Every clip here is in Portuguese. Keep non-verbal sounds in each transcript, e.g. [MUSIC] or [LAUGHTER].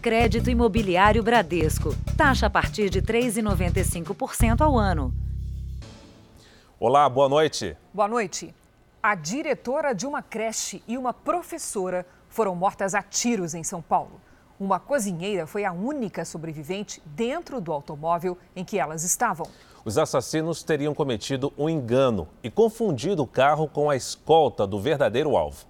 Crédito Imobiliário Bradesco. Taxa a partir de 3,95% ao ano. Olá, boa noite. Boa noite. A diretora de uma creche e uma professora foram mortas a tiros em São Paulo. Uma cozinheira foi a única sobrevivente dentro do automóvel em que elas estavam. Os assassinos teriam cometido um engano e confundido o carro com a escolta do verdadeiro alvo.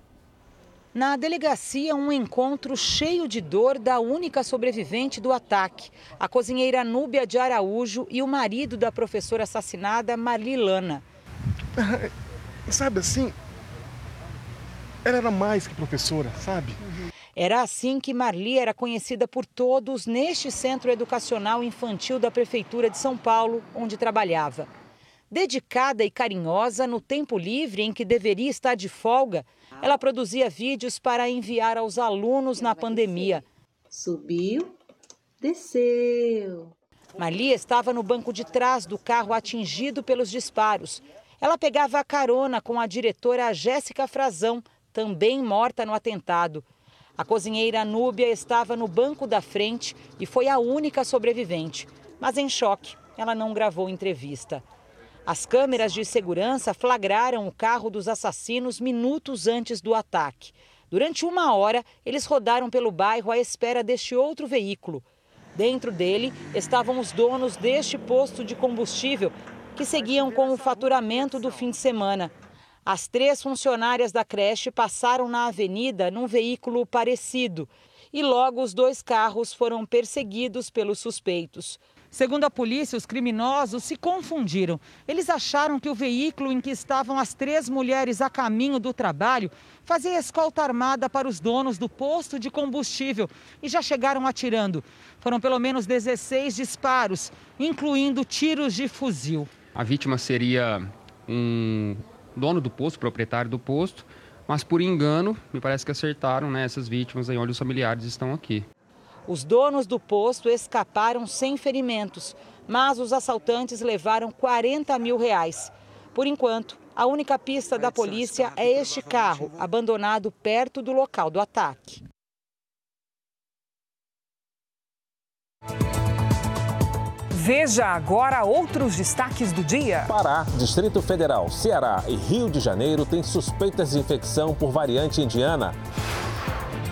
Na delegacia, um encontro cheio de dor da única sobrevivente do ataque, a cozinheira Núbia de Araújo e o marido da professora assassinada, Marilana. [LAUGHS] Sabe assim, ela era mais que professora, sabe? Era assim que Marli era conhecida por todos neste centro educacional infantil da Prefeitura de São Paulo, onde trabalhava. Dedicada e carinhosa no tempo livre em que deveria estar de folga, ela produzia vídeos para enviar aos alunos na pandemia. Subiu, desceu. Marli estava no banco de trás do carro atingido pelos disparos. Ela pegava a carona com a diretora Jéssica Frazão, também morta no atentado. A cozinheira Núbia estava no banco da frente e foi a única sobrevivente. Mas em choque, ela não gravou entrevista. As câmeras de segurança flagraram o carro dos assassinos minutos antes do ataque. Durante uma hora, eles rodaram pelo bairro à espera deste outro veículo. Dentro dele estavam os donos deste posto de combustível, que seguiam com o faturamento do fim de semana. As três funcionárias da creche passaram na avenida num veículo parecido e logo os dois carros foram perseguidos pelos suspeitos. Segundo a polícia, os criminosos se confundiram. Eles acharam que o veículo em que estavam as três mulheres a caminho do trabalho fazia escolta armada para os donos do posto de combustível e já chegaram atirando. Foram pelo menos 16 disparos, incluindo tiros de fuzil. A vítima seria um dono do posto, proprietário do posto, mas por engano, me parece que acertaram né, essas vítimas aí onde os familiares estão aqui. Os donos do posto escaparam sem ferimentos, mas os assaltantes levaram 40 mil reais. Por enquanto, a única pista da polícia é este carro, abandonado perto do local do ataque. Veja agora outros destaques do dia. Pará, Distrito Federal, Ceará e Rio de Janeiro têm suspeitas de infecção por variante indiana.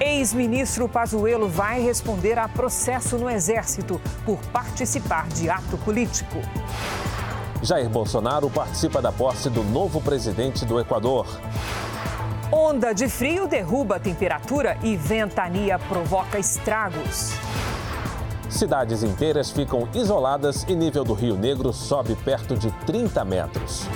Ex-ministro Pazuello vai responder a processo no Exército por participar de ato político. Jair Bolsonaro participa da posse do novo presidente do Equador. Onda de frio derruba a temperatura e ventania provoca estragos. Cidades inteiras ficam isoladas e nível do Rio Negro sobe perto de 30 metros.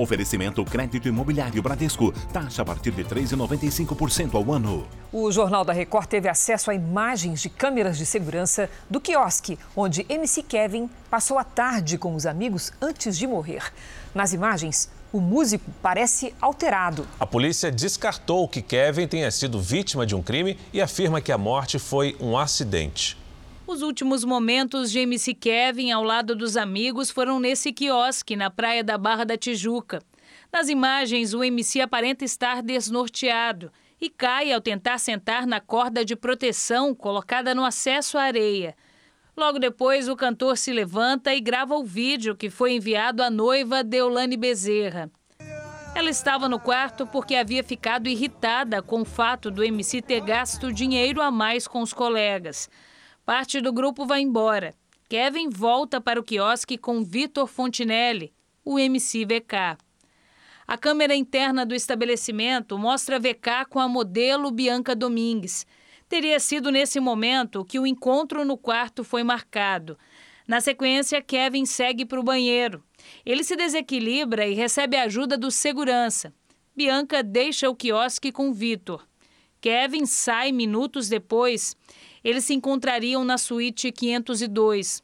Oferecimento crédito imobiliário Bradesco. Taxa a partir de 3,95% ao ano. O Jornal da Record teve acesso a imagens de câmeras de segurança do quiosque onde MC Kevin passou a tarde com os amigos antes de morrer. Nas imagens, o músico parece alterado. A polícia descartou que Kevin tenha sido vítima de um crime e afirma que a morte foi um acidente. Os últimos momentos de MC Kevin ao lado dos amigos foram nesse quiosque na praia da Barra da Tijuca. Nas imagens, o MC aparenta estar desnorteado e cai ao tentar sentar na corda de proteção colocada no acesso à areia. Logo depois, o cantor se levanta e grava o vídeo que foi enviado à noiva Deolane Bezerra. Ela estava no quarto porque havia ficado irritada com o fato do MC ter gasto dinheiro a mais com os colegas. Parte do grupo vai embora. Kevin volta para o quiosque com Vitor Fontinelli, o MC VK. A câmera interna do estabelecimento mostra VK com a modelo Bianca Domingues. Teria sido nesse momento que o encontro no quarto foi marcado. Na sequência, Kevin segue para o banheiro. Ele se desequilibra e recebe a ajuda do segurança. Bianca deixa o quiosque com Vitor. Kevin sai minutos depois eles se encontrariam na suíte 502.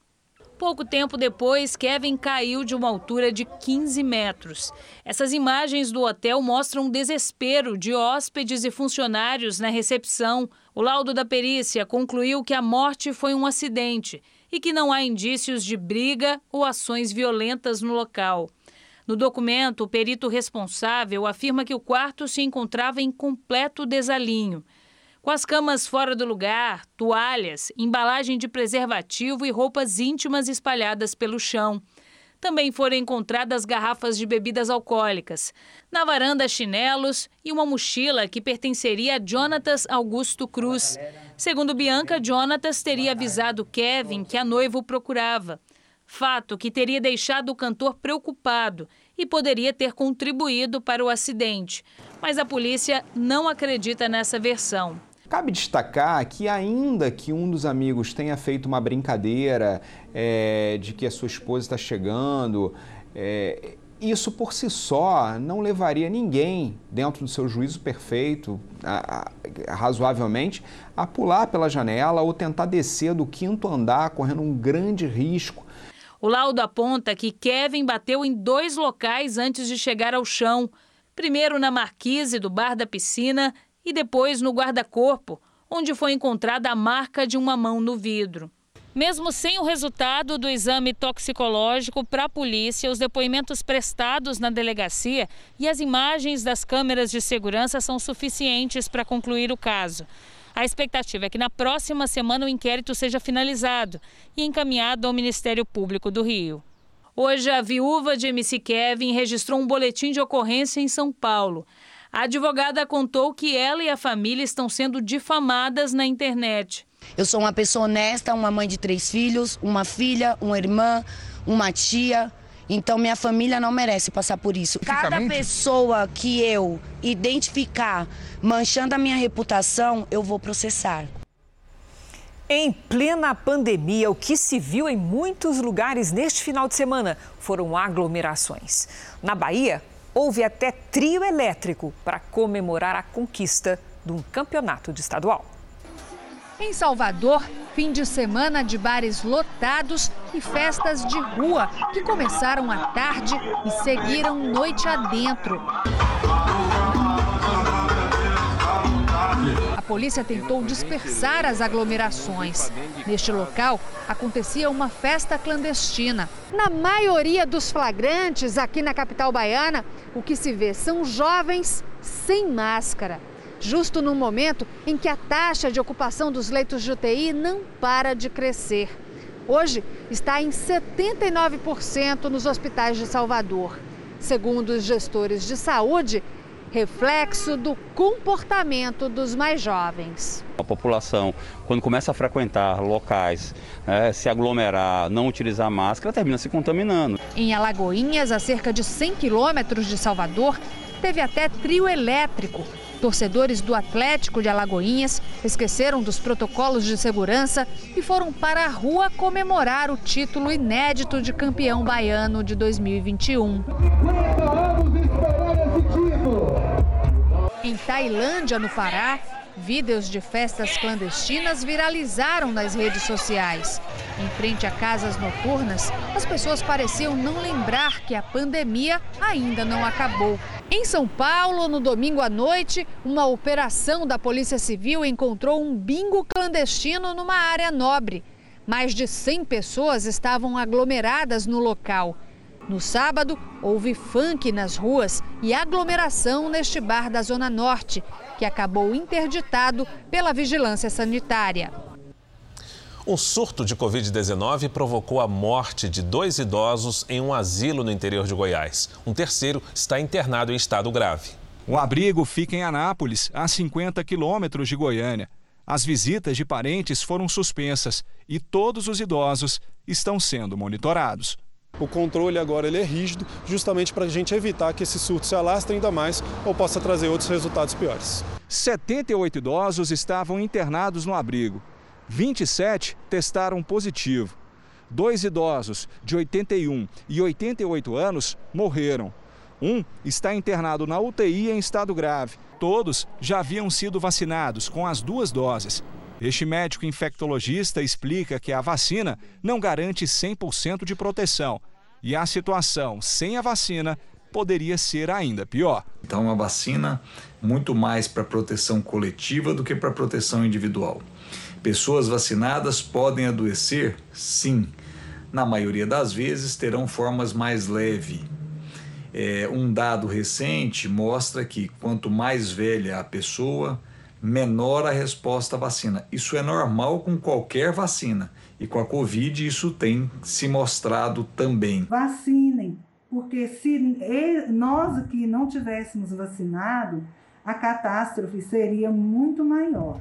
Pouco tempo depois, Kevin caiu de uma altura de 15 metros. Essas imagens do hotel mostram o desespero de hóspedes e funcionários na recepção. O laudo da perícia concluiu que a morte foi um acidente e que não há indícios de briga ou ações violentas no local. No documento, o perito responsável afirma que o quarto se encontrava em completo desalinho. Com as camas fora do lugar, toalhas, embalagem de preservativo e roupas íntimas espalhadas pelo chão. Também foram encontradas garrafas de bebidas alcoólicas. Na varanda, chinelos e uma mochila que pertenceria a Jonatas Augusto Cruz. Segundo Bianca, Jonatas teria avisado Kevin que a noiva o procurava. Fato que teria deixado o cantor preocupado e poderia ter contribuído para o acidente. Mas a polícia não acredita nessa versão. Cabe destacar que, ainda que um dos amigos tenha feito uma brincadeira é, de que a sua esposa está chegando, é, isso por si só não levaria ninguém, dentro do seu juízo perfeito, a, a, razoavelmente, a pular pela janela ou tentar descer do quinto andar, correndo um grande risco. O laudo aponta que Kevin bateu em dois locais antes de chegar ao chão. Primeiro na marquise do bar da piscina e depois no guarda-corpo, onde foi encontrada a marca de uma mão no vidro. Mesmo sem o resultado do exame toxicológico para a polícia, os depoimentos prestados na delegacia e as imagens das câmeras de segurança são suficientes para concluir o caso. A expectativa é que na próxima semana o inquérito seja finalizado e encaminhado ao Ministério Público do Rio. Hoje, a viúva de MC Kevin registrou um boletim de ocorrência em São Paulo. A advogada contou que ela e a família estão sendo difamadas na internet. Eu sou uma pessoa honesta, uma mãe de três filhos, uma filha, uma irmã, uma tia. Então minha família não merece passar por isso. Cada pessoa que eu identificar manchando a minha reputação, eu vou processar. Em plena pandemia, o que se viu em muitos lugares neste final de semana foram aglomerações. Na Bahia, houve até trio elétrico para comemorar a conquista de um campeonato de estadual. Em Salvador, fim de semana de bares lotados e festas de rua que começaram à tarde e seguiram noite adentro. A polícia tentou dispersar as aglomerações. Neste local, acontecia uma festa clandestina. Na maioria dos flagrantes aqui na capital baiana, o que se vê são jovens sem máscara. Justo no momento em que a taxa de ocupação dos leitos de UTI não para de crescer. Hoje está em 79% nos hospitais de Salvador. Segundo os gestores de saúde, reflexo do comportamento dos mais jovens. A população, quando começa a frequentar locais, é, se aglomerar, não utilizar máscara, termina se contaminando. Em Alagoinhas, a cerca de 100 quilômetros de Salvador, teve até trio elétrico. Torcedores do Atlético de Alagoinhas esqueceram dos protocolos de segurança e foram para a rua comemorar o título inédito de campeão baiano de 2021. Em Tailândia, no Pará, vídeos de festas clandestinas viralizaram nas redes sociais. Em frente a casas noturnas, as pessoas pareciam não lembrar que a pandemia ainda não acabou. Em São Paulo, no domingo à noite, uma operação da Polícia Civil encontrou um bingo clandestino numa área nobre. Mais de 100 pessoas estavam aglomeradas no local. No sábado, houve funk nas ruas e aglomeração neste bar da Zona Norte, que acabou interditado pela vigilância sanitária. Um surto de Covid-19 provocou a morte de dois idosos em um asilo no interior de Goiás. Um terceiro está internado em estado grave. O abrigo fica em Anápolis, a 50 quilômetros de Goiânia. As visitas de parentes foram suspensas e todos os idosos estão sendo monitorados. O controle agora ele é rígido, justamente para a gente evitar que esse surto se alastre ainda mais ou possa trazer outros resultados piores. 78 idosos estavam internados no abrigo. 27 testaram positivo. Dois idosos de 81 e 88 anos morreram. Um está internado na UTI em estado grave. Todos já haviam sido vacinados com as duas doses. Este médico infectologista explica que a vacina não garante 100% de proteção e a situação sem a vacina poderia ser ainda pior. Então, a vacina muito mais para proteção coletiva do que para proteção individual. Pessoas vacinadas podem adoecer? Sim. Na maioria das vezes terão formas mais leves. É, um dado recente mostra que quanto mais velha a pessoa, menor a resposta à vacina. Isso é normal com qualquer vacina. E com a Covid isso tem se mostrado também. Vacinem, porque se nós aqui não tivéssemos vacinado, a catástrofe seria muito maior.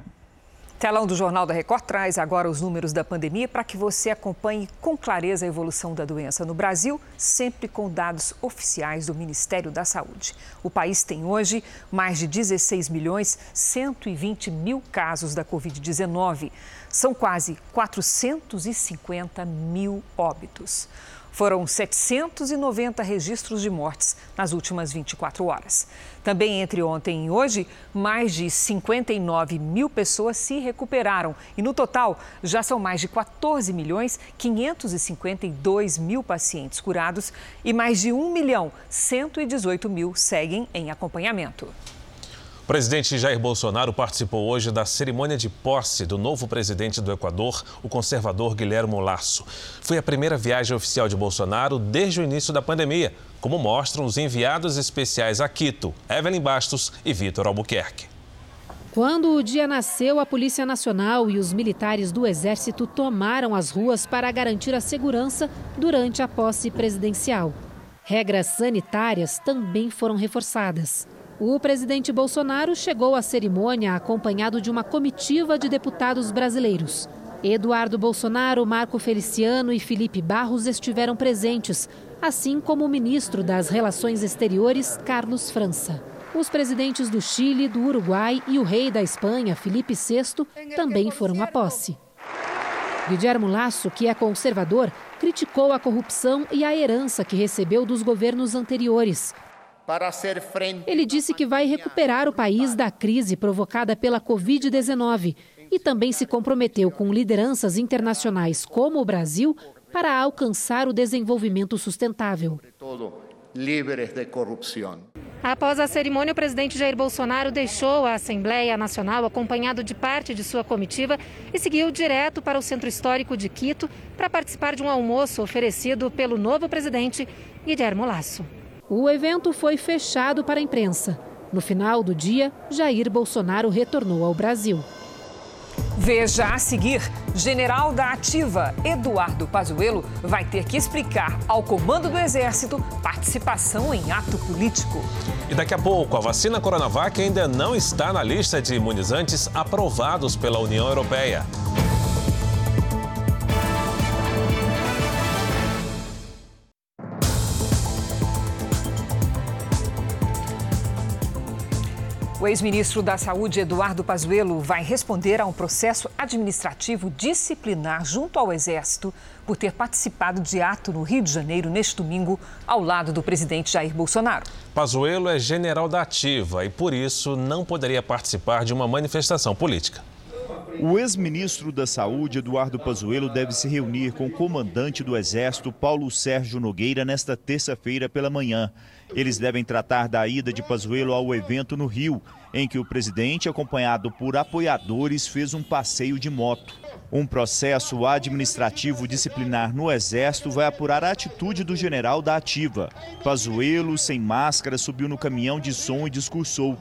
Telão do Jornal da Record traz agora os números da pandemia para que você acompanhe com clareza a evolução da doença no Brasil, sempre com dados oficiais do Ministério da Saúde. O país tem hoje mais de 16 milhões 120 mil casos da Covid-19. São quase 450 mil óbitos. Foram 790 registros de mortes nas últimas 24 horas. Também entre ontem e hoje, mais de 59 mil pessoas se recuperaram. E no total, já são mais de 14 milhões 552 mil pacientes curados e mais de 1 milhão 118 mil seguem em acompanhamento. O presidente Jair Bolsonaro participou hoje da cerimônia de posse do novo presidente do Equador, o conservador Guilherme Lasso. Foi a primeira viagem oficial de Bolsonaro desde o início da pandemia, como mostram os enviados especiais a Quito, Evelyn Bastos e Vitor Albuquerque. Quando o dia nasceu, a Polícia Nacional e os militares do Exército tomaram as ruas para garantir a segurança durante a posse presidencial. Regras sanitárias também foram reforçadas. O presidente Bolsonaro chegou à cerimônia acompanhado de uma comitiva de deputados brasileiros. Eduardo Bolsonaro, Marco Feliciano e Felipe Barros estiveram presentes, assim como o ministro das Relações Exteriores, Carlos França. Os presidentes do Chile, do Uruguai e o rei da Espanha, Felipe VI, também foram à posse. Guilherme Lasso, que é conservador, criticou a corrupção e a herança que recebeu dos governos anteriores ele disse que vai recuperar o país da crise provocada pela Covid-19 e também se comprometeu com lideranças internacionais como o Brasil para alcançar o desenvolvimento sustentável. Após a cerimônia, o presidente Jair Bolsonaro deixou a Assembleia Nacional acompanhado de parte de sua comitiva e seguiu direto para o Centro Histórico de Quito para participar de um almoço oferecido pelo novo presidente Guilherme Lasso. O evento foi fechado para a imprensa. No final do dia, Jair Bolsonaro retornou ao Brasil. Veja a seguir: general da Ativa, Eduardo Pazuello, vai ter que explicar ao comando do Exército participação em ato político. E daqui a pouco, a vacina Coronavac ainda não está na lista de imunizantes aprovados pela União Europeia. O ex-ministro da Saúde, Eduardo Pazuello, vai responder a um processo administrativo disciplinar junto ao Exército por ter participado de ato no Rio de Janeiro neste domingo, ao lado do presidente Jair Bolsonaro. Pazuello é general da ativa e, por isso, não poderia participar de uma manifestação política. O ex-ministro da Saúde, Eduardo Pazuello, deve se reunir com o comandante do Exército, Paulo Sérgio Nogueira, nesta terça-feira pela manhã. Eles devem tratar da ida de Pazuello ao evento no Rio, em que o presidente, acompanhado por apoiadores, fez um passeio de moto. Um processo administrativo disciplinar no Exército vai apurar a atitude do general da ativa. Pazuello, sem máscara, subiu no caminhão de som e discursou.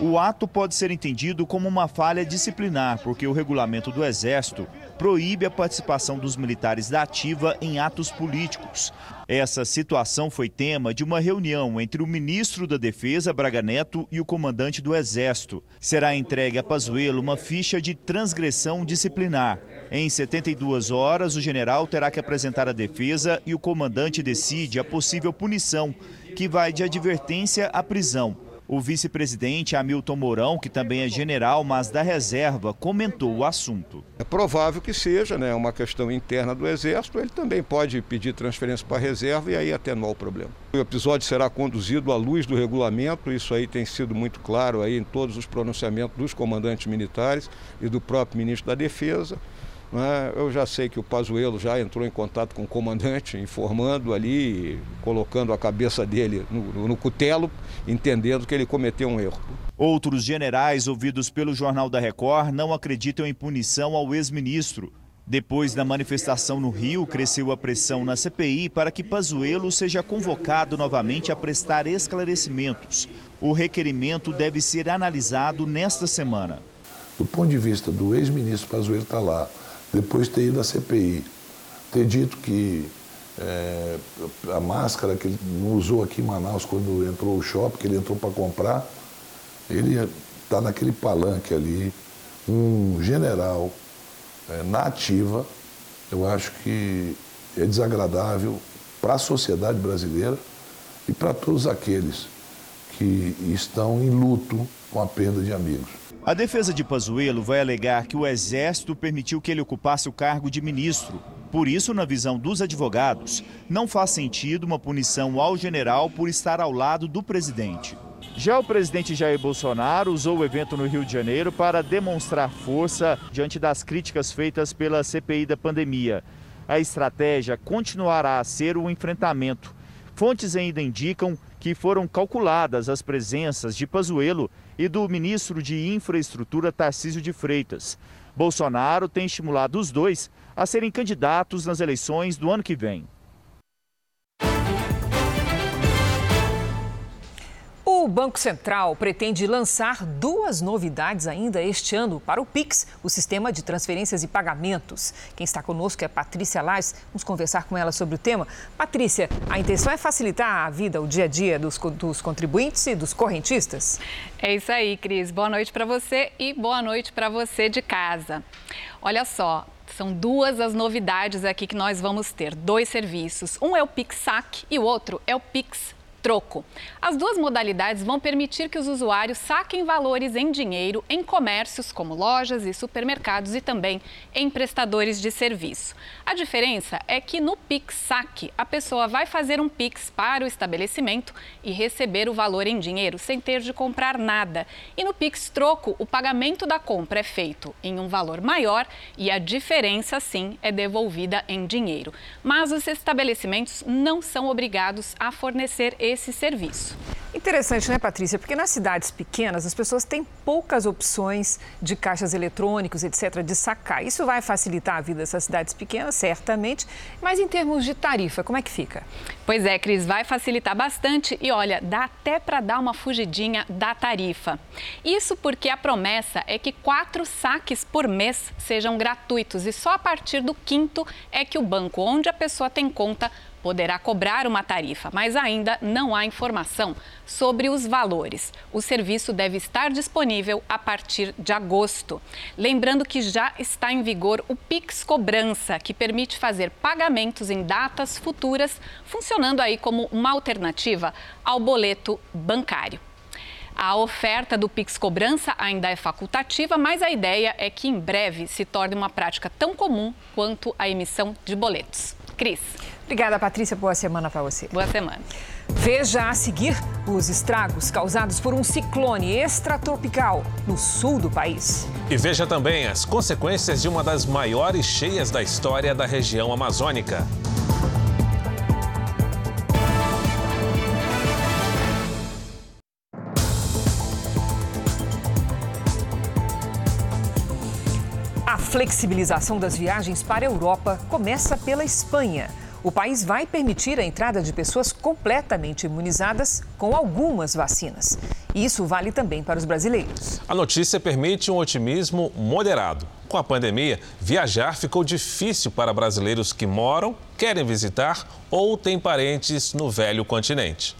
O ato pode ser entendido como uma falha disciplinar, porque o regulamento do Exército proíbe a participação dos militares da ativa em atos políticos. Essa situação foi tema de uma reunião entre o ministro da Defesa, Braga Neto, e o comandante do Exército. Será entregue a Pazuello uma ficha de transgressão disciplinar. Em 72 horas, o general terá que apresentar a defesa e o comandante decide a possível punição, que vai de advertência à prisão. O vice-presidente Hamilton Mourão, que também é general, mas da reserva, comentou o assunto. É provável que seja né, uma questão interna do Exército, ele também pode pedir transferência para a reserva e aí atenuar o problema. O episódio será conduzido à luz do regulamento, isso aí tem sido muito claro aí em todos os pronunciamentos dos comandantes militares e do próprio ministro da Defesa. Né? Eu já sei que o Pazuello já entrou em contato com o comandante, informando ali, colocando a cabeça dele no, no cutelo, entendendo que ele cometeu um erro. Outros generais ouvidos pelo Jornal da Record não acreditam em punição ao ex-ministro. Depois da manifestação no Rio, cresceu a pressão na CPI para que Pazuello seja convocado novamente a prestar esclarecimentos. O requerimento deve ser analisado nesta semana. Do ponto de vista do ex-ministro Pazuello estar tá lá, depois ter ido à CPI, ter dito que é, a máscara que ele usou aqui em Manaus quando entrou o shopping, que ele entrou para comprar, ele está naquele palanque ali, um general é, na ativa, eu acho que é desagradável para a sociedade brasileira e para todos aqueles que estão em luto com a perda de amigos. A defesa de Pazuello vai alegar que o Exército permitiu que ele ocupasse o cargo de ministro. Por isso, na visão dos advogados, não faz sentido uma punição ao general por estar ao lado do presidente. Já o presidente Jair Bolsonaro usou o evento no Rio de Janeiro para demonstrar força diante das críticas feitas pela CPI da pandemia. A estratégia continuará a ser o enfrentamento. Fontes ainda indicam que foram calculadas as presenças de Pazuello e do ministro de Infraestrutura Tarcísio de Freitas. Bolsonaro tem estimulado os dois a serem candidatos nas eleições do ano que vem. O Banco Central pretende lançar duas novidades ainda este ano para o Pix, o sistema de transferências e pagamentos. Quem está conosco é Patrícia Lais. Vamos conversar com ela sobre o tema. Patrícia, a intenção é facilitar a vida, o dia a dia dos, dos contribuintes e dos correntistas? É isso aí, Cris. Boa noite para você e boa noite para você de casa. Olha só, são duas as novidades aqui que nós vamos ter, dois serviços. Um é o Pix Sac e o outro é o Pix troco. As duas modalidades vão permitir que os usuários saquem valores em dinheiro em comércios como lojas e supermercados e também em prestadores de serviço. A diferença é que no Pix Saque, a pessoa vai fazer um Pix para o estabelecimento e receber o valor em dinheiro sem ter de comprar nada. E no Pix Troco, o pagamento da compra é feito em um valor maior e a diferença, sim, é devolvida em dinheiro. Mas os estabelecimentos não são obrigados a fornecer esse serviço. Interessante, né, Patrícia? Porque nas cidades pequenas as pessoas têm poucas opções de caixas eletrônicos, etc., de sacar. Isso vai facilitar a vida dessas cidades pequenas, certamente, mas em termos de tarifa, como é que fica? Pois é, Cris, vai facilitar bastante e olha, dá até para dar uma fugidinha da tarifa. Isso porque a promessa é que quatro saques por mês sejam gratuitos e só a partir do quinto é que o banco onde a pessoa tem conta poderá cobrar uma tarifa, mas ainda não há informação sobre os valores. O serviço deve estar disponível a partir de agosto. Lembrando que já está em vigor o Pix Cobrança, que permite fazer pagamentos em datas futuras, funcionando aí como uma alternativa ao boleto bancário. A oferta do Pix Cobrança ainda é facultativa, mas a ideia é que em breve se torne uma prática tão comum quanto a emissão de boletos. Cris. Obrigada, Patrícia. Boa semana para você. Boa semana. Veja a seguir os estragos causados por um ciclone extratropical no sul do país. E veja também as consequências de uma das maiores cheias da história da região amazônica. A flexibilização das viagens para a Europa começa pela Espanha o país vai permitir a entrada de pessoas completamente imunizadas com algumas vacinas. Isso vale também para os brasileiros. A notícia permite um otimismo moderado. Com a pandemia, viajar ficou difícil para brasileiros que moram, querem visitar ou têm parentes no velho continente.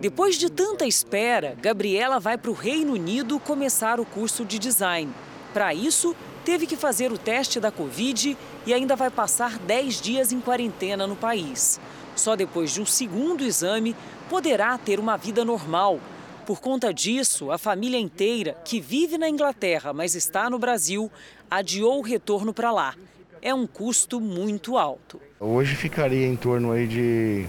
Depois de tanta espera, Gabriela vai para o Reino Unido começar o curso de design. Para isso, teve que fazer o teste da Covid e ainda vai passar 10 dias em quarentena no país. Só depois de um segundo exame poderá ter uma vida normal. Por conta disso, a família inteira, que vive na Inglaterra, mas está no Brasil, adiou o retorno para lá. É um custo muito alto. Hoje ficaria em torno aí de,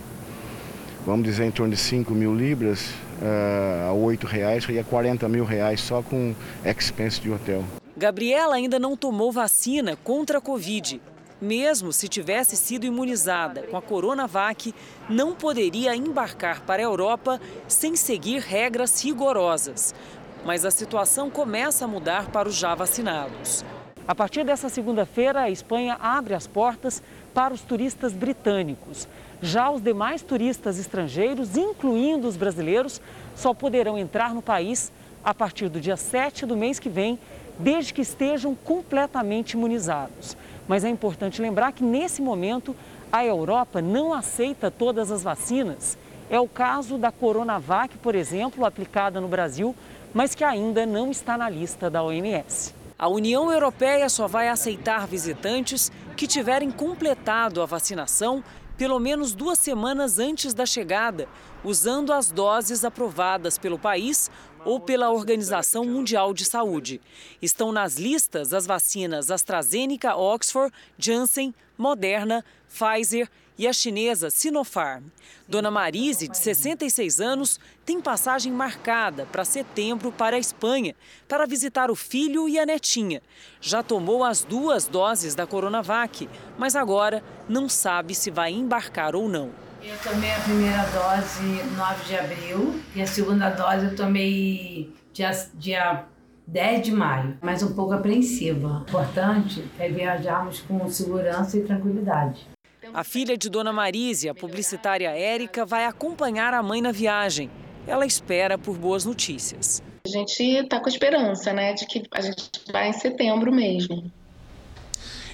vamos dizer, em torno de 5 mil libras uh, a 8 reais, seria 40 mil reais só com expense de hotel. Gabriela ainda não tomou vacina contra a Covid. Mesmo se tivesse sido imunizada com a Coronavac, não poderia embarcar para a Europa sem seguir regras rigorosas. Mas a situação começa a mudar para os já vacinados. A partir dessa segunda-feira, a Espanha abre as portas para os turistas britânicos. Já os demais turistas estrangeiros, incluindo os brasileiros, só poderão entrar no país a partir do dia 7 do mês que vem, desde que estejam completamente imunizados. Mas é importante lembrar que nesse momento a Europa não aceita todas as vacinas. É o caso da Coronavac, por exemplo, aplicada no Brasil, mas que ainda não está na lista da OMS. A União Europeia só vai aceitar visitantes que tiverem completado a vacinação pelo menos duas semanas antes da chegada, usando as doses aprovadas pelo país ou pela Organização Mundial de Saúde. Estão nas listas as vacinas AstraZeneca, Oxford, Janssen, Moderna, Pfizer e a chinesa Sinopharm. Dona Marise, de 66 anos, tem passagem marcada para setembro para a Espanha para visitar o filho e a netinha. Já tomou as duas doses da Coronavac, mas agora não sabe se vai embarcar ou não. Eu tomei a primeira dose 9 de abril e a segunda dose eu tomei dia, dia 10 de maio, mas um pouco apreensiva. O importante é viajarmos com segurança e tranquilidade. A filha de Dona Marise, a publicitária Érica, vai acompanhar a mãe na viagem. Ela espera por boas notícias. A gente está com esperança, né, de que a gente vai em setembro mesmo.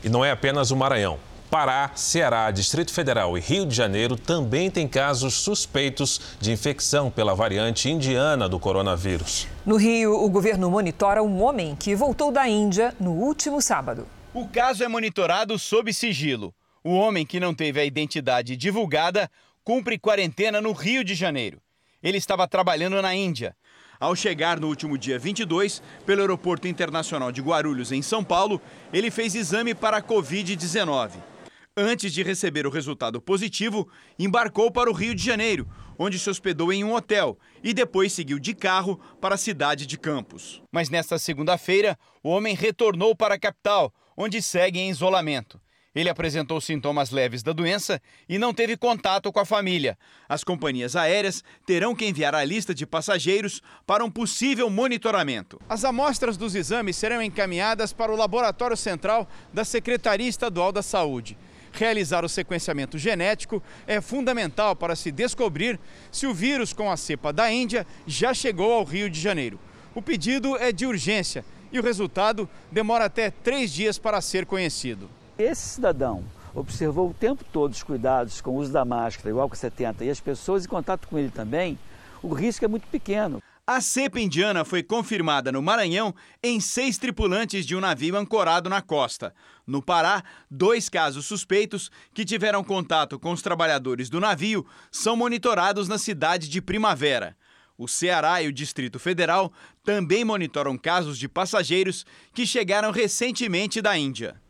E não é apenas o Maranhão. Pará, Ceará, Distrito Federal e Rio de Janeiro também têm casos suspeitos de infecção pela variante indiana do coronavírus. No Rio, o governo monitora um homem que voltou da Índia no último sábado. O caso é monitorado sob sigilo. O homem que não teve a identidade divulgada cumpre quarentena no Rio de Janeiro. Ele estava trabalhando na Índia. Ao chegar no último dia 22, pelo Aeroporto Internacional de Guarulhos, em São Paulo, ele fez exame para a Covid-19. Antes de receber o resultado positivo, embarcou para o Rio de Janeiro, onde se hospedou em um hotel e depois seguiu de carro para a cidade de Campos. Mas nesta segunda-feira, o homem retornou para a capital, onde segue em isolamento. Ele apresentou sintomas leves da doença e não teve contato com a família. As companhias aéreas terão que enviar a lista de passageiros para um possível monitoramento. As amostras dos exames serão encaminhadas para o Laboratório Central da Secretaria Estadual da Saúde. Realizar o sequenciamento genético é fundamental para se descobrir se o vírus com a cepa da Índia já chegou ao Rio de Janeiro. O pedido é de urgência e o resultado demora até três dias para ser conhecido. Esse cidadão observou o tempo todo os cuidados com o uso da máscara, igual com 70, e as pessoas em contato com ele também, o risco é muito pequeno. A cepa indiana foi confirmada no Maranhão em seis tripulantes de um navio ancorado na costa. No Pará, dois casos suspeitos que tiveram contato com os trabalhadores do navio são monitorados na cidade de Primavera. O Ceará e o Distrito Federal também monitoram casos de passageiros que chegaram recentemente da Índia.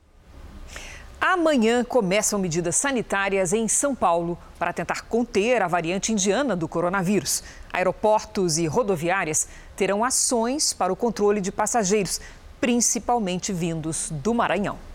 Amanhã começam medidas sanitárias em São Paulo para tentar conter a variante indiana do coronavírus. Aeroportos e rodoviárias terão ações para o controle de passageiros, principalmente vindos do Maranhão.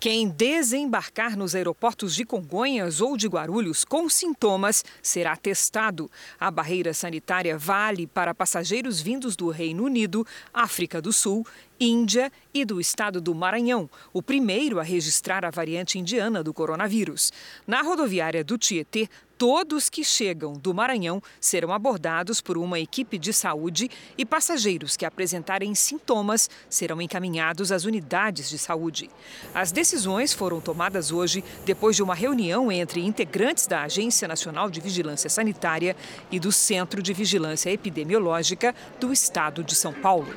Quem desembarcar nos aeroportos de Congonhas ou de Guarulhos com sintomas será testado. A barreira sanitária vale para passageiros vindos do Reino Unido, África do Sul, Índia e do estado do Maranhão, o primeiro a registrar a variante indiana do coronavírus. Na rodoviária do Tietê, todos que chegam do Maranhão serão abordados por uma equipe de saúde e passageiros que apresentarem sintomas serão encaminhados às unidades de saúde. As decisões foram tomadas hoje depois de uma reunião entre integrantes da Agência Nacional de Vigilância Sanitária e do Centro de Vigilância Epidemiológica do Estado de São Paulo.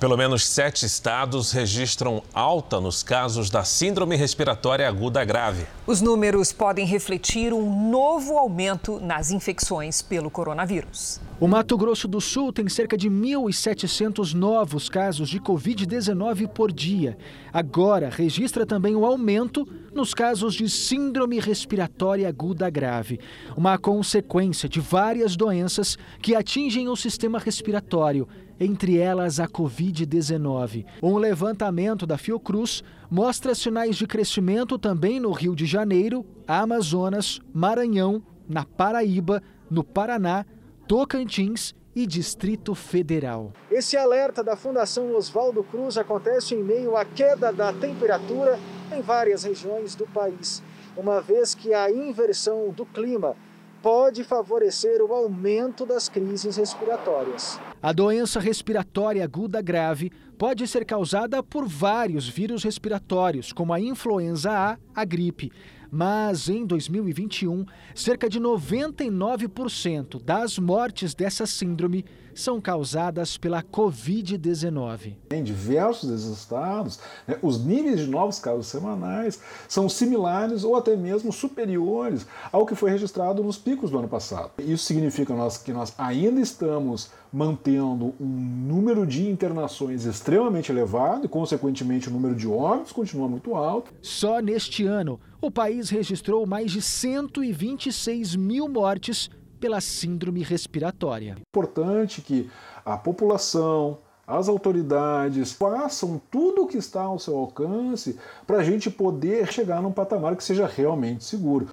Pelo menos sete estados registram alta nos casos da Síndrome Respiratória Aguda Grave. Os números podem refletir um novo aumento nas infecções pelo coronavírus. O Mato Grosso do Sul tem cerca de 1.700 novos casos de Covid-19 por dia. Agora registra também o um aumento nos casos de Síndrome Respiratória Aguda Grave, uma consequência de várias doenças que atingem o sistema respiratório entre elas a Covid-19. Um levantamento da Fiocruz mostra sinais de crescimento também no Rio de Janeiro, Amazonas, Maranhão, na Paraíba, no Paraná, Tocantins e Distrito Federal. Esse alerta da Fundação Oswaldo Cruz acontece em meio à queda da temperatura em várias regiões do país, uma vez que a inversão do clima pode favorecer o aumento das crises respiratórias. A doença respiratória aguda grave pode ser causada por vários vírus respiratórios, como a influenza A, a gripe. Mas em 2021, cerca de 99% das mortes dessa síndrome são causadas pela Covid-19. Em diversos estados, né, os níveis de novos casos semanais são similares ou até mesmo superiores ao que foi registrado nos picos do ano passado. Isso significa nós, que nós ainda estamos mantendo um número de internações extremamente elevado e, consequentemente, o número de óbitos continua muito alto. Só neste ano, o país registrou mais de 126 mil mortes pela síndrome respiratória. É importante que a população, as autoridades façam tudo o que está ao seu alcance para a gente poder chegar num patamar que seja realmente seguro.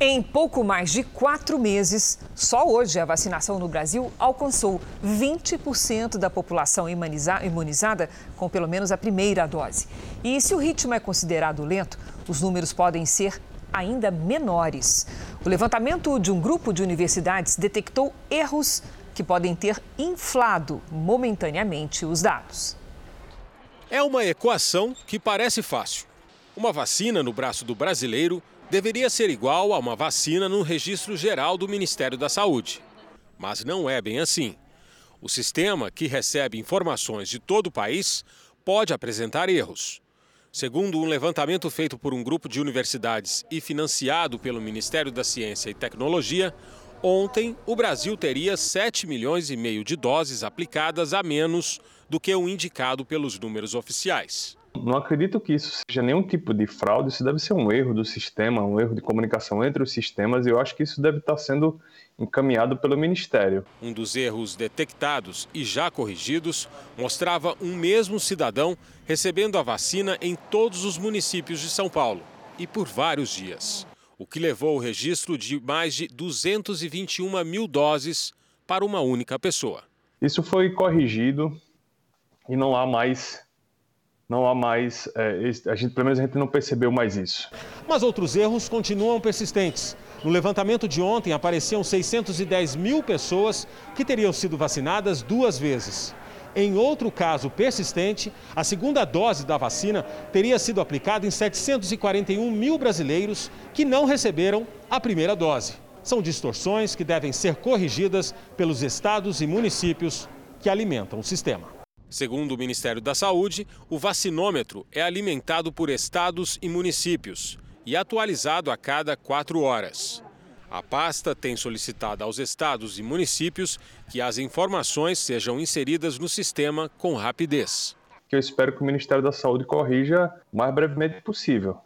Em pouco mais de quatro meses, só hoje a vacinação no Brasil alcançou 20% da população imunizada com pelo menos a primeira dose. E se o ritmo é considerado lento, os números podem ser ainda menores. O levantamento de um grupo de universidades detectou erros que podem ter inflado momentaneamente os dados. É uma equação que parece fácil. Uma vacina no braço do brasileiro deveria ser igual a uma vacina no registro geral do Ministério da Saúde. Mas não é bem assim. O sistema, que recebe informações de todo o país, pode apresentar erros. Segundo um levantamento feito por um grupo de universidades e financiado pelo Ministério da Ciência e Tecnologia, ontem o Brasil teria 7 milhões e meio de doses aplicadas a menos do que o indicado pelos números oficiais. Não acredito que isso seja nenhum tipo de fraude, isso deve ser um erro do sistema, um erro de comunicação entre os sistemas, e eu acho que isso deve estar sendo encaminhado pelo Ministério. Um dos erros detectados e já corrigidos mostrava um mesmo cidadão recebendo a vacina em todos os municípios de São Paulo e por vários dias, o que levou o registro de mais de 221 mil doses para uma única pessoa. Isso foi corrigido e não há mais não há mais, é, a gente, pelo menos a gente não percebeu mais isso. Mas outros erros continuam persistentes. No levantamento de ontem apareciam 610 mil pessoas que teriam sido vacinadas duas vezes. Em outro caso persistente, a segunda dose da vacina teria sido aplicada em 741 mil brasileiros que não receberam a primeira dose. São distorções que devem ser corrigidas pelos estados e municípios que alimentam o sistema. Segundo o Ministério da Saúde, o vacinômetro é alimentado por estados e municípios e atualizado a cada quatro horas. A pasta tem solicitado aos estados e municípios que as informações sejam inseridas no sistema com rapidez. Eu espero que o Ministério da Saúde corrija o mais brevemente possível.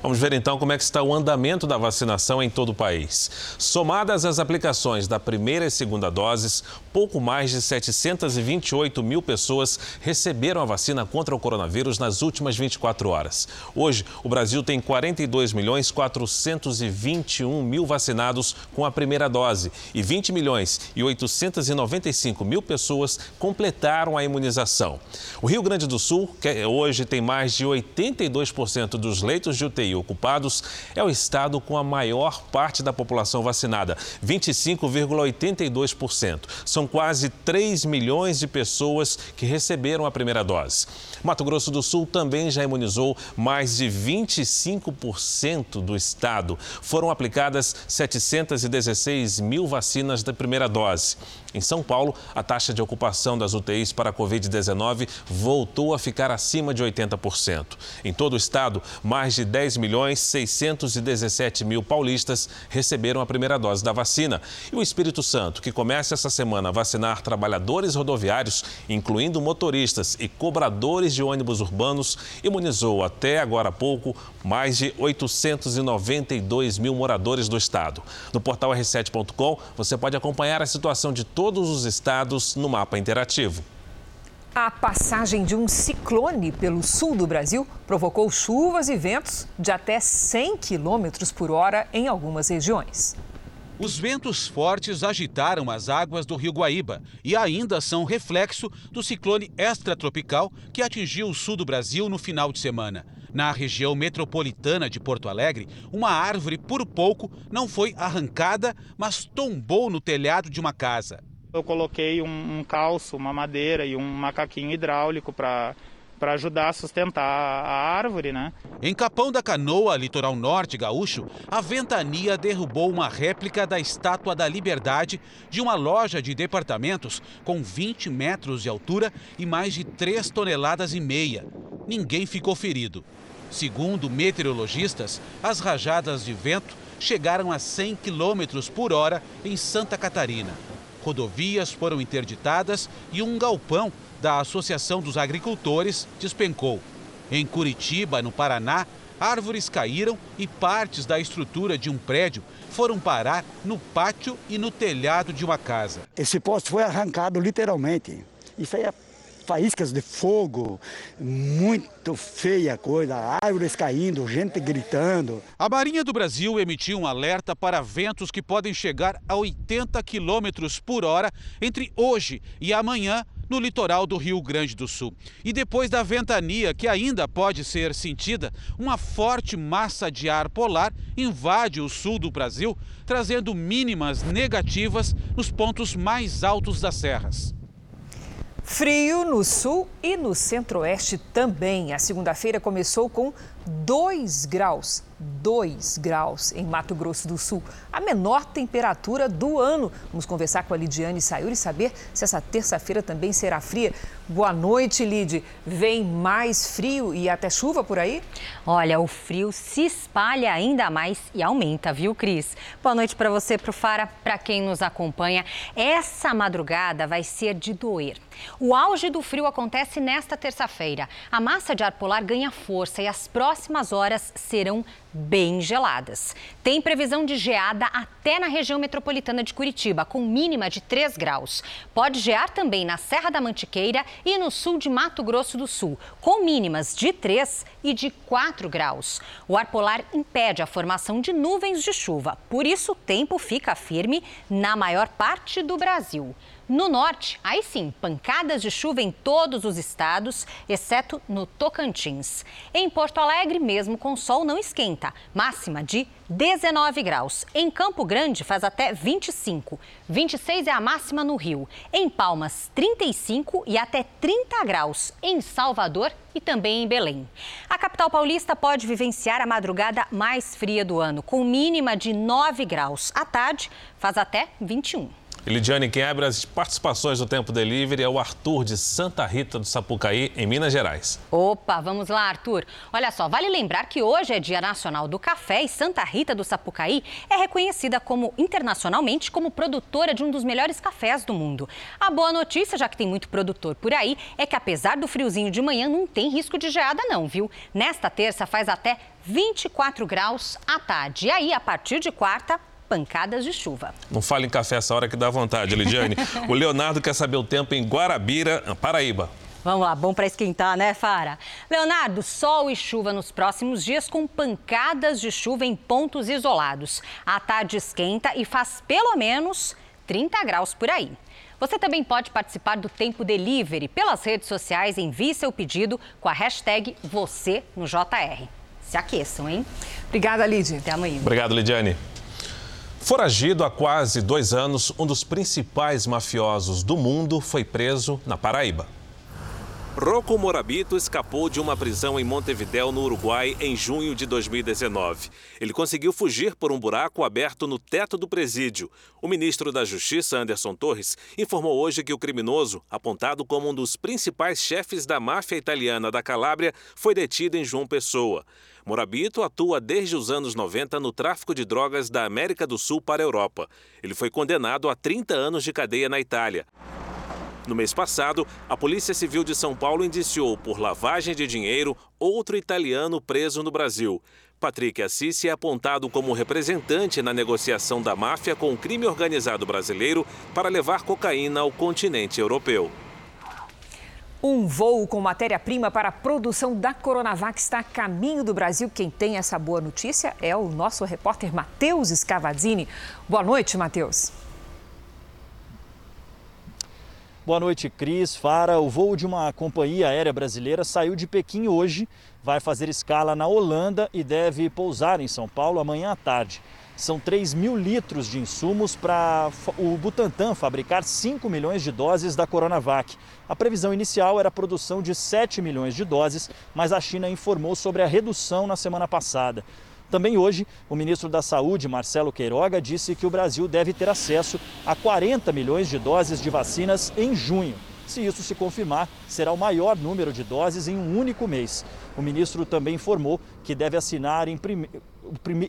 Vamos ver então como é que está o andamento da vacinação em todo o país. Somadas as aplicações da primeira e segunda doses, pouco mais de 728 mil pessoas receberam a vacina contra o coronavírus nas últimas 24 horas. Hoje, o Brasil tem 42 milhões 421 mil vacinados com a primeira dose e 20 milhões e 895 mil pessoas completaram a imunização. O Rio Grande do Sul, que hoje tem mais de 82% dos leitos de UTI ocupados, é o estado com a maior parte da população vacinada, 25,82%. São quase 3 milhões de pessoas que receberam a primeira dose. Mato Grosso do Sul também já imunizou mais de 25% do estado. Foram aplicadas 716 mil vacinas da primeira dose. Em São Paulo, a taxa de ocupação das UTIs para a Covid-19 voltou a ficar acima de 80%. Em todo o estado, mais de 10 milhões 617 mil paulistas receberam a primeira dose da vacina. E o Espírito Santo, que começa essa semana a vacinar trabalhadores rodoviários, incluindo motoristas e cobradores de ônibus urbanos, imunizou até agora há pouco mais de 892 mil moradores do estado. No portal r7.com, você pode acompanhar a situação de todos os estados no mapa interativo. A passagem de um ciclone pelo sul do Brasil provocou chuvas e ventos de até 100 km por hora em algumas regiões. Os ventos fortes agitaram as águas do rio Guaíba e ainda são reflexo do ciclone extratropical que atingiu o sul do Brasil no final de semana. Na região metropolitana de Porto Alegre, uma árvore por pouco não foi arrancada, mas tombou no telhado de uma casa. Eu coloquei um, calço, uma madeira e um macaquinho hidráulico para para ajudar a sustentar a árvore, né? Em Capão da Canoa, litoral norte gaúcho, a ventania derrubou uma réplica da Estátua da Liberdade de uma loja de departamentos com 20 metros de altura e mais de 3 toneladas e meia. Ninguém ficou ferido. Segundo meteorologistas, as rajadas de vento chegaram a 100 km por hora em Santa Catarina. Rodovias foram interditadas e um galpão da Associação dos Agricultores despencou. Em Curitiba, no Paraná, árvores caíram e partes da estrutura de um prédio foram parar no pátio e no telhado de uma casa. Esse poste foi arrancado literalmente. Isso aí é faíscas de fogo, muito feia coisa, árvores caindo, gente gritando. A Marinha do Brasil emitiu um alerta para ventos que podem chegar a 80 quilômetros por hora entre hoje e amanhã no litoral do Rio Grande do Sul. E depois da ventania, que ainda pode ser sentida, uma forte massa de ar polar invade o sul do Brasil, trazendo mínimas negativas nos pontos mais altos das serras. Frio no sul e no centro-oeste também. A segunda-feira começou com 2 graus 2 graus em Mato Grosso do Sul, a menor temperatura do ano. Vamos conversar com a Lidiane Sayuri e saber se essa terça-feira também será fria. Boa noite, Lid. Vem mais frio e até chuva por aí? Olha, o frio se espalha ainda mais e aumenta, viu, Cris? Boa noite para você, para o Fara, para quem nos acompanha. Essa madrugada vai ser de doer. O auge do frio acontece nesta terça-feira. A massa de ar polar ganha força e as próximas horas serão bem geladas. Tem previsão de geada até na região metropolitana de Curitiba, com mínima de 3 graus. Pode gear também na Serra da Mantiqueira e no sul de Mato Grosso do Sul, com mínimas de 3 e de 4 graus. O ar polar impede a formação de nuvens de chuva, por isso o tempo fica firme na maior parte do Brasil. No norte, aí sim, pancadas de chuva em todos os estados, exceto no Tocantins. Em Porto Alegre, mesmo com sol, não esquenta, máxima de 19 graus. Em Campo Grande, faz até 25. 26 é a máxima no Rio. Em Palmas, 35 e até 30 graus. Em Salvador e também em Belém. A capital paulista pode vivenciar a madrugada mais fria do ano, com mínima de 9 graus. À tarde, faz até 21. Lidiane, quem abre as participações do Tempo Delivery é o Arthur de Santa Rita do Sapucaí, em Minas Gerais. Opa, vamos lá, Arthur. Olha só, vale lembrar que hoje é Dia Nacional do Café e Santa Rita do Sapucaí é reconhecida como internacionalmente como produtora de um dos melhores cafés do mundo. A boa notícia, já que tem muito produtor por aí, é que apesar do friozinho de manhã, não tem risco de geada não, viu? Nesta terça faz até 24 graus à tarde. E aí, a partir de quarta, pancadas de chuva. Não fale em café essa hora que dá vontade, Lidiane. [LAUGHS] o Leonardo quer saber o tempo em Guarabira, Paraíba. Vamos lá, bom para esquentar, né, Fara? Leonardo, sol e chuva nos próximos dias com pancadas de chuva em pontos isolados. A tarde esquenta e faz pelo menos 30 graus por aí. Você também pode participar do Tempo Delivery pelas redes sociais. Envie seu pedido com a hashtag você no JR. Se aqueçam, hein? Obrigada, Lidia. Até amanhã. Obrigado, Lidiane. Foragido há quase dois anos, um dos principais mafiosos do mundo foi preso na Paraíba. Rocco Morabito escapou de uma prisão em Montevidéu, no Uruguai, em junho de 2019. Ele conseguiu fugir por um buraco aberto no teto do presídio. O ministro da Justiça, Anderson Torres, informou hoje que o criminoso, apontado como um dos principais chefes da máfia italiana da Calábria, foi detido em João Pessoa. Morabito atua desde os anos 90 no tráfico de drogas da América do Sul para a Europa. Ele foi condenado a 30 anos de cadeia na Itália. No mês passado, a Polícia Civil de São Paulo indiciou por lavagem de dinheiro outro italiano preso no Brasil. Patrick Assis é apontado como representante na negociação da máfia com o crime organizado brasileiro para levar cocaína ao continente europeu. Um voo com matéria-prima para a produção da Coronavac está a caminho do Brasil. Quem tem essa boa notícia é o nosso repórter Matheus Scavazini. Boa noite, Matheus. Boa noite, Cris. Fara, o voo de uma companhia aérea brasileira saiu de Pequim hoje, vai fazer escala na Holanda e deve pousar em São Paulo amanhã à tarde. São 3 mil litros de insumos para o Butantan fabricar 5 milhões de doses da Coronavac. A previsão inicial era a produção de 7 milhões de doses, mas a China informou sobre a redução na semana passada. Também hoje, o ministro da Saúde, Marcelo Queiroga, disse que o Brasil deve ter acesso a 40 milhões de doses de vacinas em junho. Se isso se confirmar, será o maior número de doses em um único mês. O ministro também informou que deve assinar em, prime...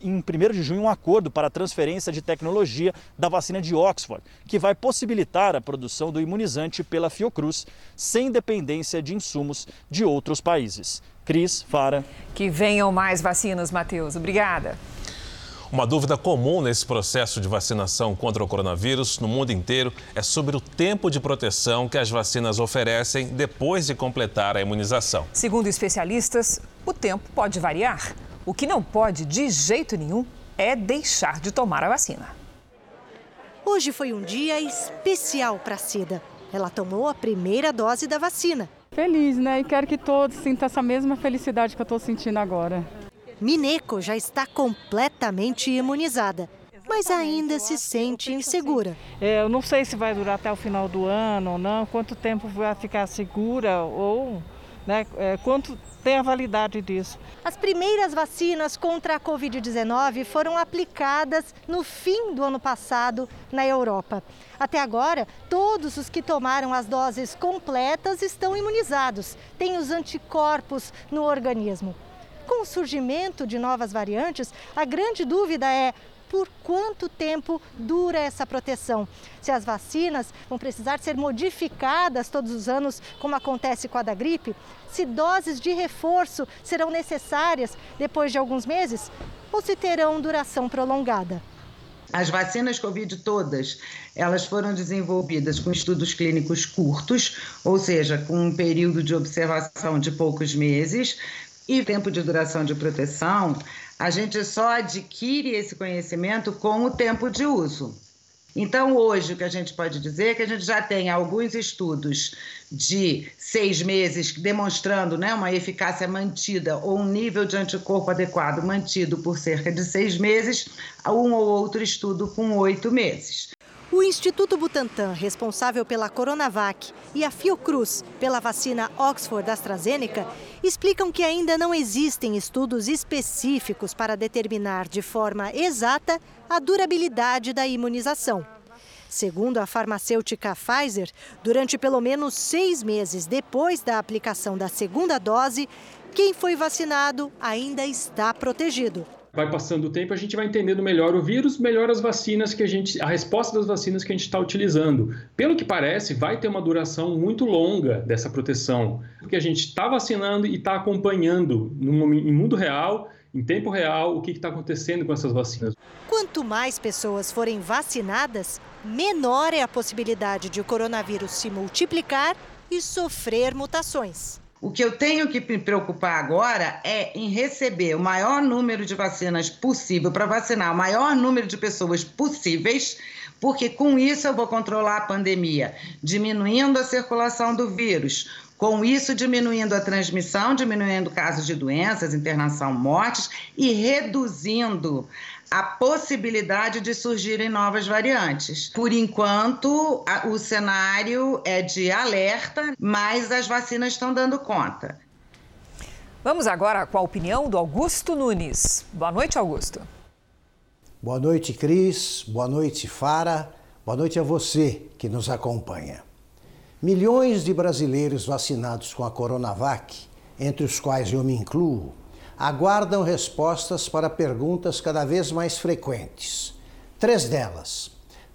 em 1 de junho um acordo para a transferência de tecnologia da vacina de Oxford, que vai possibilitar a produção do imunizante pela Fiocruz, sem dependência de insumos de outros países. Cris, Fara. Que venham mais vacinas, Matheus. Obrigada. Uma dúvida comum nesse processo de vacinação contra o coronavírus no mundo inteiro é sobre o tempo de proteção que as vacinas oferecem depois de completar a imunização. Segundo especialistas, o tempo pode variar. O que não pode, de jeito nenhum, é deixar de tomar a vacina. Hoje foi um dia especial para Cida. Ela tomou a primeira dose da vacina. Feliz, né? E quero que todos sintam essa mesma felicidade que eu estou sentindo agora. Mineko já está completamente imunizada, mas ainda se sente insegura. É, eu não sei se vai durar até o final do ano ou não, quanto tempo vai ficar segura ou né, é, quanto tem a validade disso. As primeiras vacinas contra a Covid-19 foram aplicadas no fim do ano passado na Europa. Até agora, todos os que tomaram as doses completas estão imunizados, têm os anticorpos no organismo. Com o surgimento de novas variantes, a grande dúvida é por quanto tempo dura essa proteção. Se as vacinas vão precisar ser modificadas todos os anos, como acontece com a da gripe, se doses de reforço serão necessárias depois de alguns meses ou se terão duração prolongada. As vacinas Covid todas, elas foram desenvolvidas com estudos clínicos curtos, ou seja, com um período de observação de poucos meses, e tempo de duração de proteção, a gente só adquire esse conhecimento com o tempo de uso. Então, hoje, o que a gente pode dizer é que a gente já tem alguns estudos de seis meses demonstrando né, uma eficácia mantida ou um nível de anticorpo adequado mantido por cerca de seis meses, um ou outro estudo com oito meses. O Instituto Butantan, responsável pela Coronavac, e a Fiocruz, pela vacina Oxford AstraZeneca, explicam que ainda não existem estudos específicos para determinar de forma exata a durabilidade da imunização. Segundo a farmacêutica Pfizer, durante pelo menos seis meses depois da aplicação da segunda dose, quem foi vacinado ainda está protegido vai passando o tempo, a gente vai entendendo melhor o vírus, melhor as vacinas que a gente, a resposta das vacinas que a gente está utilizando. Pelo que parece, vai ter uma duração muito longa dessa proteção, porque a gente está vacinando e está acompanhando no, em mundo real, em tempo real, o que está acontecendo com essas vacinas. Quanto mais pessoas forem vacinadas, menor é a possibilidade de o coronavírus se multiplicar e sofrer mutações. O que eu tenho que me preocupar agora é em receber o maior número de vacinas possível para vacinar o maior número de pessoas possíveis, porque com isso eu vou controlar a pandemia, diminuindo a circulação do vírus, com isso diminuindo a transmissão, diminuindo casos de doenças, internação, mortes e reduzindo a possibilidade de surgirem novas variantes. Por enquanto, a, o cenário é de alerta, mas as vacinas estão dando conta. Vamos agora com a opinião do Augusto Nunes. Boa noite, Augusto. Boa noite, Cris. Boa noite, Fara. Boa noite a você que nos acompanha. Milhões de brasileiros vacinados com a Coronavac, entre os quais eu me incluo, aguardam respostas para perguntas cada vez mais frequentes. Três delas.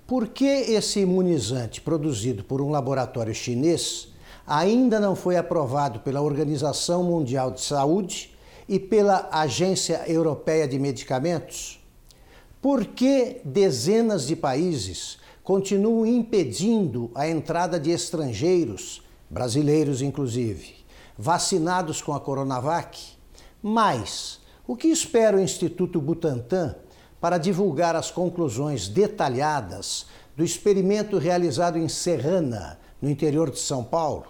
Por que esse imunizante produzido por um laboratório chinês ainda não foi aprovado pela Organização Mundial de Saúde e pela Agência Europeia de Medicamentos? Por que dezenas de países continuam impedindo a entrada de estrangeiros, brasileiros inclusive, vacinados com a Coronavac. Mas o que espera o Instituto Butantan para divulgar as conclusões detalhadas do experimento realizado em Serrana, no interior de São Paulo?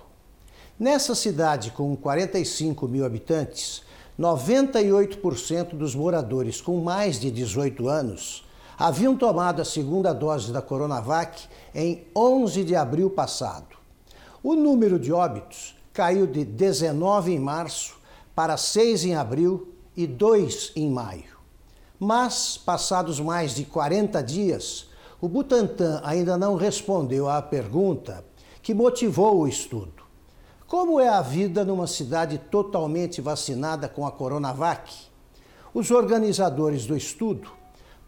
Nessa cidade com 45 mil habitantes, 98% dos moradores com mais de 18 anos haviam tomado a segunda dose da Coronavac em 11 de abril passado. O número de óbitos caiu de 19 em março para 6 em abril e 2 em maio. Mas, passados mais de 40 dias, o Butantan ainda não respondeu à pergunta que motivou o estudo. Como é a vida numa cidade totalmente vacinada com a Coronavac? Os organizadores do estudo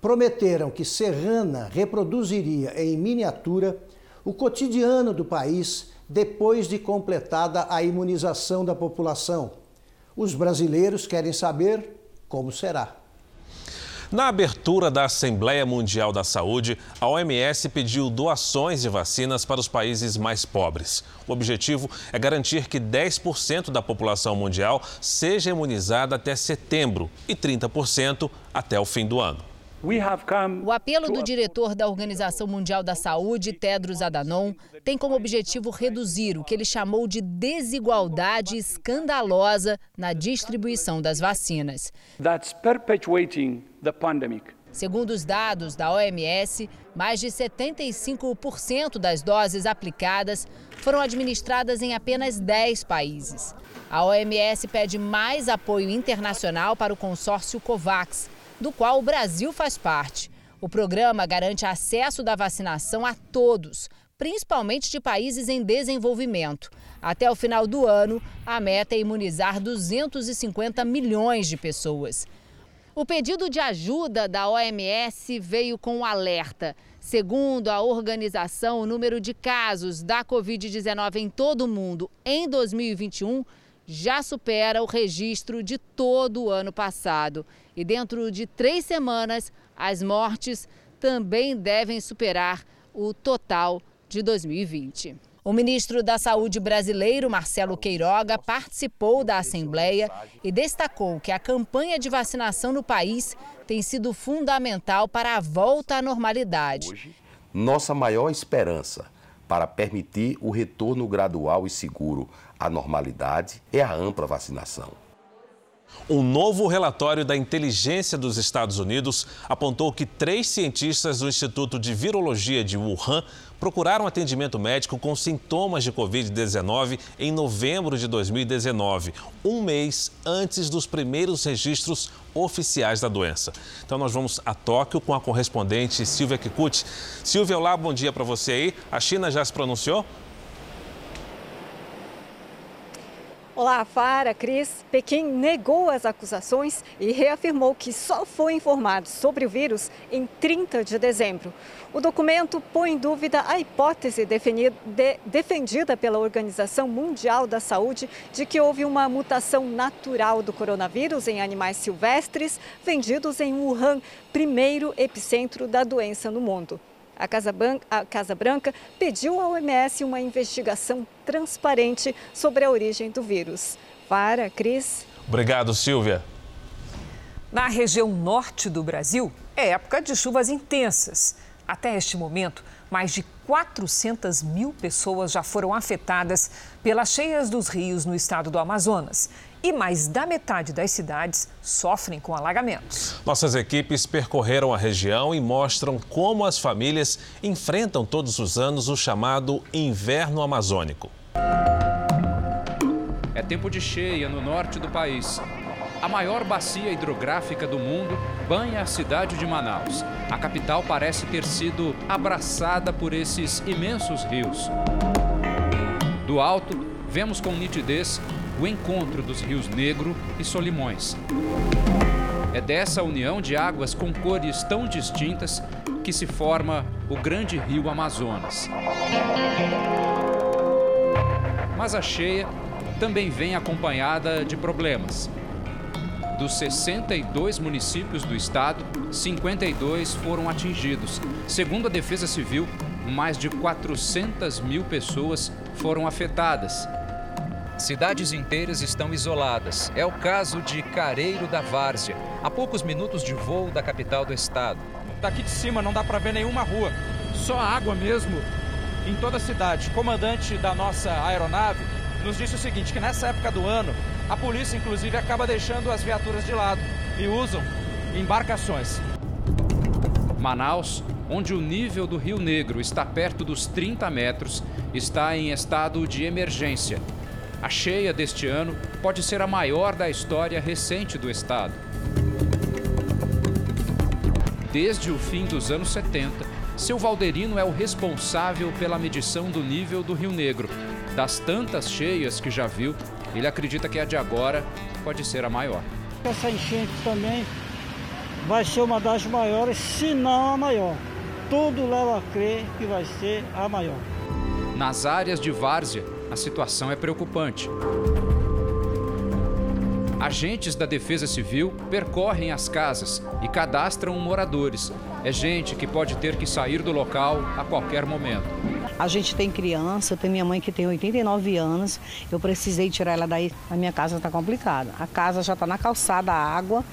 prometeram que Serrana reproduziria em miniatura o cotidiano do país depois de completada a imunização da população. Os brasileiros querem saber como será. Na abertura da Assembleia Mundial da Saúde, a OMS pediu doações de vacinas para os países mais pobres. O objetivo é garantir que 10% da população mundial seja imunizada até setembro e 30% até o fim do ano. O apelo do diretor da Organização Mundial da Saúde, Tedros Adhanom, tem como objetivo reduzir o que ele chamou de desigualdade escandalosa na distribuição das vacinas. Segundo os dados da OMS, mais de 75% das doses aplicadas foram administradas em apenas 10 países. A OMS pede mais apoio internacional para o consórcio COVAX do qual o Brasil faz parte. O programa garante acesso da vacinação a todos, principalmente de países em desenvolvimento. Até o final do ano, a meta é imunizar 250 milhões de pessoas. O pedido de ajuda da OMS veio com um alerta. Segundo a organização, o número de casos da Covid-19 em todo o mundo em 2021 já supera o registro de todo o ano passado. E dentro de três semanas, as mortes também devem superar o total de 2020. O ministro da Saúde brasileiro, Marcelo Queiroga, participou da Assembleia e destacou que a campanha de vacinação no país tem sido fundamental para a volta à normalidade. Nossa maior esperança para permitir o retorno gradual e seguro à normalidade é a ampla vacinação. Um novo relatório da inteligência dos Estados Unidos apontou que três cientistas do Instituto de Virologia de Wuhan procuraram atendimento médico com sintomas de Covid-19 em novembro de 2019, um mês antes dos primeiros registros oficiais da doença. Então nós vamos a Tóquio com a correspondente Silvia Kikuchi. Silvia, olá, bom dia para você aí. A China já se pronunciou? Olá, Fara, Cris. Pequim negou as acusações e reafirmou que só foi informado sobre o vírus em 30 de dezembro. O documento põe em dúvida a hipótese de, defendida pela Organização Mundial da Saúde de que houve uma mutação natural do coronavírus em animais silvestres vendidos em Wuhan, primeiro epicentro da doença no mundo. A Casa, Branca, a Casa Branca pediu à OMS uma investigação transparente sobre a origem do vírus. Para, Cris. Obrigado, Silvia. Na região norte do Brasil, é época de chuvas intensas. Até este momento, mais de 400 mil pessoas já foram afetadas pelas cheias dos rios no estado do Amazonas e mais da metade das cidades sofrem com alagamentos. Nossas equipes percorreram a região e mostram como as famílias enfrentam todos os anos o chamado inverno amazônico. É tempo de cheia no norte do país. A maior bacia hidrográfica do mundo banha a cidade de Manaus. A capital parece ter sido abraçada por esses imensos rios. Do alto, vemos com nitidez o encontro dos rios Negro e Solimões. É dessa união de águas com cores tão distintas que se forma o grande rio Amazonas. Mas a cheia também vem acompanhada de problemas. Dos 62 municípios do estado, 52 foram atingidos. Segundo a Defesa Civil, mais de 400 mil pessoas foram afetadas. Cidades inteiras estão isoladas. É o caso de Careiro da Várzea, a poucos minutos de voo da capital do estado. Daqui de cima não dá para ver nenhuma rua, só água mesmo em toda a cidade. Comandante da nossa aeronave nos disse o seguinte, que nessa época do ano, a polícia inclusive acaba deixando as viaturas de lado e usam embarcações. Manaus, onde o nível do Rio Negro está perto dos 30 metros, está em estado de emergência. A cheia deste ano pode ser a maior da história recente do estado. Desde o fim dos anos 70, seu Valderino é o responsável pela medição do nível do Rio Negro. Das tantas cheias que já viu, ele acredita que a de agora pode ser a maior. Essa enchente também vai ser uma das maiores, se não a maior. Tudo leva a crer que vai ser a maior. Nas áreas de várzea, a situação é preocupante. Agentes da Defesa Civil percorrem as casas e cadastram moradores. É gente que pode ter que sair do local a qualquer momento. A gente tem criança, eu tenho minha mãe que tem 89 anos, eu precisei tirar ela daí, a minha casa está complicada. A casa já está na calçada, a água,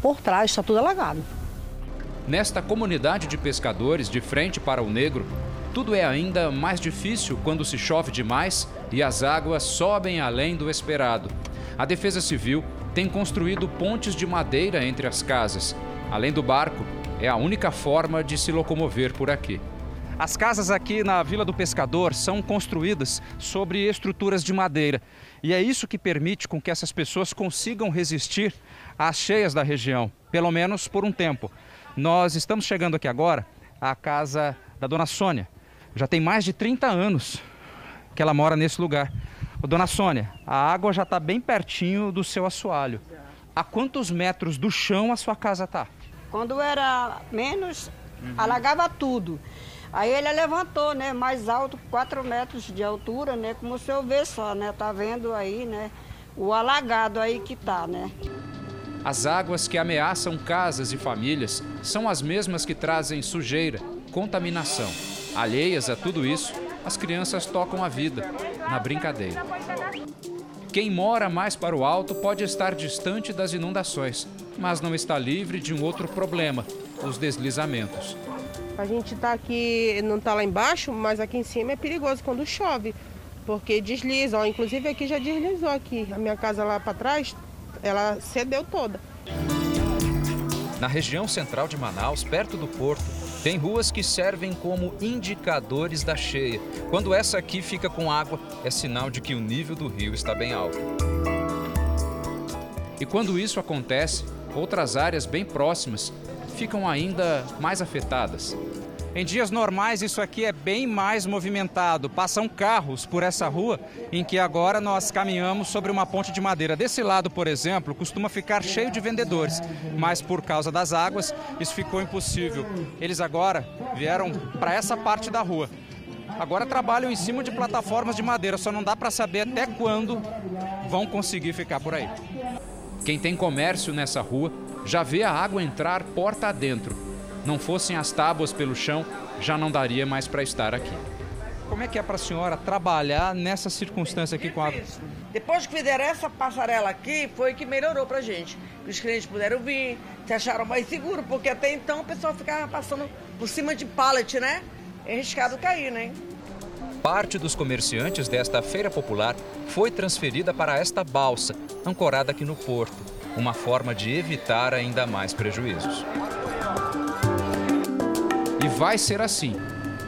por trás está tudo alagado. Nesta comunidade de pescadores de frente para o Negro, tudo é ainda mais difícil quando se chove demais e as águas sobem além do esperado. A Defesa Civil tem construído pontes de madeira entre as casas. Além do barco, é a única forma de se locomover por aqui. As casas aqui na Vila do Pescador são construídas sobre estruturas de madeira. E é isso que permite com que essas pessoas consigam resistir às cheias da região, pelo menos por um tempo. Nós estamos chegando aqui agora à casa da dona Sônia. Já tem mais de 30 anos que ela mora nesse lugar. Ô, dona Sônia, a água já está bem pertinho do seu assoalho. A quantos metros do chão a sua casa está? Quando era menos, uhum. alagava tudo. Aí ele levantou, né, mais alto, 4 metros de altura, né, como o senhor vê só, né, tá vendo aí, né, o alagado aí que tá, né. As águas que ameaçam casas e famílias são as mesmas que trazem sujeira, contaminação. Alheias a tudo isso, as crianças tocam a vida, na brincadeira. Quem mora mais para o alto pode estar distante das inundações, mas não está livre de um outro problema, os deslizamentos. A gente está aqui, não está lá embaixo, mas aqui em cima é perigoso quando chove, porque desliza. Ó, inclusive aqui já deslizou aqui. A minha casa lá para trás, ela cedeu toda. Na região central de Manaus, perto do porto, tem ruas que servem como indicadores da cheia. Quando essa aqui fica com água, é sinal de que o nível do rio está bem alto. E quando isso acontece, outras áreas bem próximas ficam ainda mais afetadas. Em dias normais, isso aqui é bem mais movimentado. Passam carros por essa rua em que agora nós caminhamos sobre uma ponte de madeira. Desse lado, por exemplo, costuma ficar cheio de vendedores, mas por causa das águas, isso ficou impossível. Eles agora vieram para essa parte da rua. Agora trabalham em cima de plataformas de madeira, só não dá para saber até quando vão conseguir ficar por aí. Quem tem comércio nessa rua já vê a água entrar porta adentro não fossem as tábuas pelo chão, já não daria mais para estar aqui. Como é que é para a senhora trabalhar nessa circunstância aqui com a? Depois que fizeram essa passarela aqui, foi que melhorou para gente. Os clientes puderam vir, se acharam mais seguro, porque até então o pessoal ficava passando por cima de pallet, né? É arriscado cair, né? Parte dos comerciantes desta feira popular foi transferida para esta balsa, ancorada aqui no porto, uma forma de evitar ainda mais prejuízos. Vai ser assim,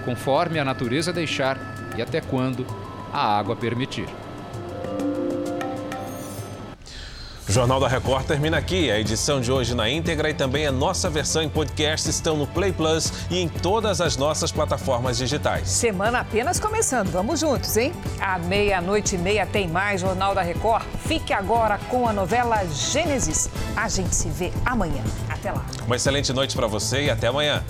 conforme a natureza deixar e até quando a água permitir. O Jornal da Record termina aqui. A edição de hoje na íntegra e também a nossa versão em podcast estão no Play Plus e em todas as nossas plataformas digitais. Semana apenas começando. Vamos juntos, hein? À meia-noite e meia tem mais Jornal da Record. Fique agora com a novela Gênesis. A gente se vê amanhã. Até lá. Uma excelente noite para você e até amanhã.